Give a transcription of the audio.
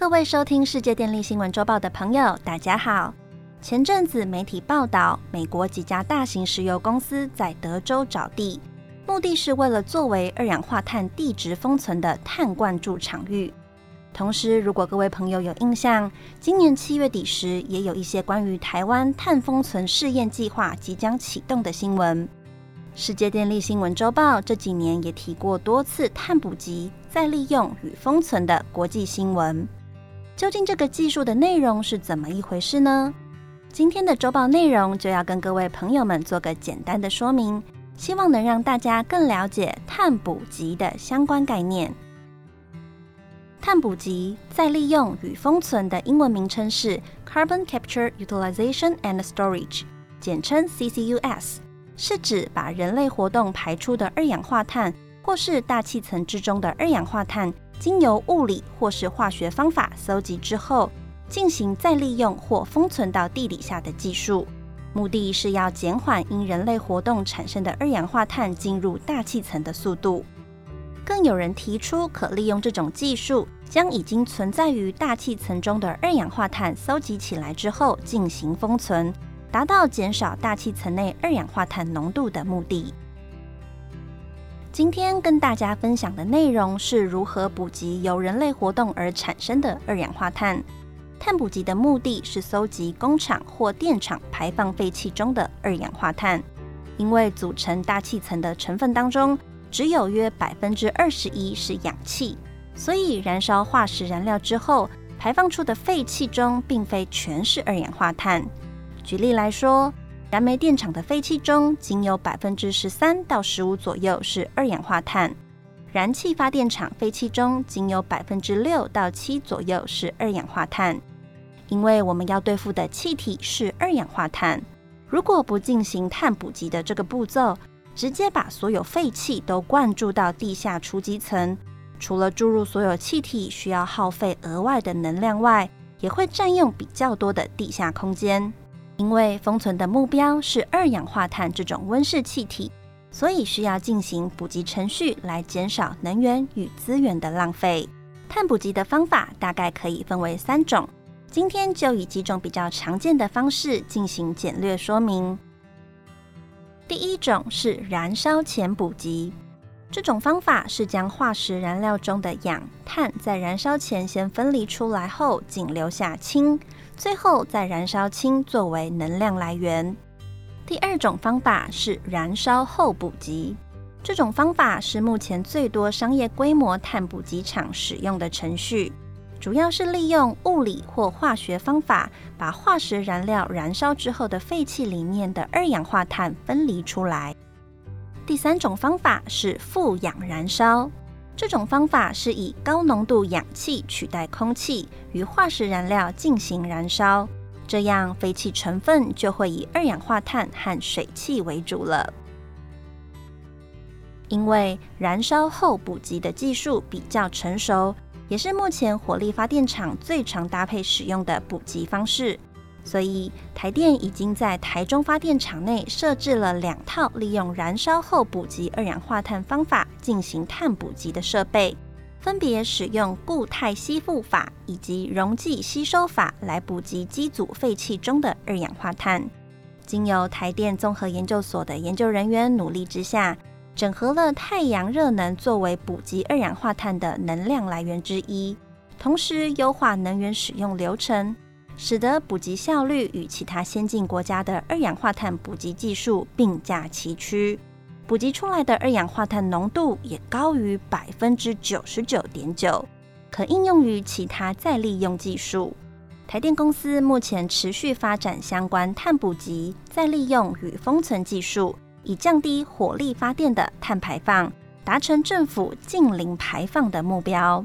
各位收听世界电力新闻周报的朋友，大家好。前阵子媒体报道，美国几家大型石油公司在德州找地，目的是为了作为二氧化碳地质封存的碳灌注场域。同时，如果各位朋友有印象，今年七月底时，也有一些关于台湾碳封存试验计划即将启动的新闻。世界电力新闻周报这几年也提过多次碳捕集、再利用与封存的国际新闻。究竟这个技术的内容是怎么一回事呢？今天的周报内容就要跟各位朋友们做个简单的说明，希望能让大家更了解碳捕集的相关概念。碳捕集、再利用与封存的英文名称是 Carbon Capture, Utilization and Storage，简称 CCUS，是指把人类活动排出的二氧化碳或是大气层之中的二氧化碳。经由物理或是化学方法搜集之后，进行再利用或封存到地底下的技术，目的是要减缓因人类活动产生的二氧化碳进入大气层的速度。更有人提出，可利用这种技术，将已经存在于大气层中的二氧化碳搜集起来之后进行封存，达到减少大气层内二氧化碳浓度的目的。今天跟大家分享的内容是如何捕集由人类活动而产生的二氧化碳。碳捕集的目的是搜集工厂或电厂排放废气中的二氧化碳，因为组成大气层的成分当中只有约百分之二十一是氧气，所以燃烧化石燃料之后排放出的废气中并非全是二氧化碳。举例来说。燃煤电厂的废气中，仅有百分之十三到十五左右是二氧化碳；燃气发电厂废气中，仅有百分之六到七左右是二氧化碳。因为我们要对付的气体是二氧化碳，如果不进行碳捕集的这个步骤，直接把所有废气都灌注到地下储集层，除了注入所有气体需要耗费额外的能量外，也会占用比较多的地下空间。因为封存的目标是二氧化碳这种温室气体，所以需要进行补给程序来减少能源与资源的浪费。碳捕集的方法大概可以分为三种，今天就以几种比较常见的方式进行简略说明。第一种是燃烧前补给，这种方法是将化石燃料中的氧、碳在燃烧前先分离出来后，仅留下氢。最后再燃烧氢作为能量来源。第二种方法是燃烧后补给，这种方法是目前最多商业规模碳捕集厂使用的程序，主要是利用物理或化学方法，把化石燃料燃烧之后的废气里面的二氧化碳分离出来。第三种方法是负氧燃烧。这种方法是以高浓度氧气取代空气与化石燃料进行燃烧，这样废气成分就会以二氧化碳和水汽为主了。因为燃烧后补给的技术比较成熟，也是目前火力发电厂最常搭配使用的补给方式。所以，台电已经在台中发电厂内设置了两套利用燃烧后补给二氧化碳方法进行碳补给的设备，分别使用固态吸附法以及溶剂吸收法来补给机组废气中的二氧化碳。经由台电综合研究所的研究人员努力之下，整合了太阳热能作为补给二氧化碳的能量来源之一，同时优化能源使用流程。使得补给效率与其他先进国家的二氧化碳补给技术并驾齐驱，补给出来的二氧化碳浓度也高于百分之九十九点九，可应用于其他再利用技术。台电公司目前持续发展相关碳补给、再利用与封存技术，以降低火力发电的碳排放，达成政府近零排放的目标。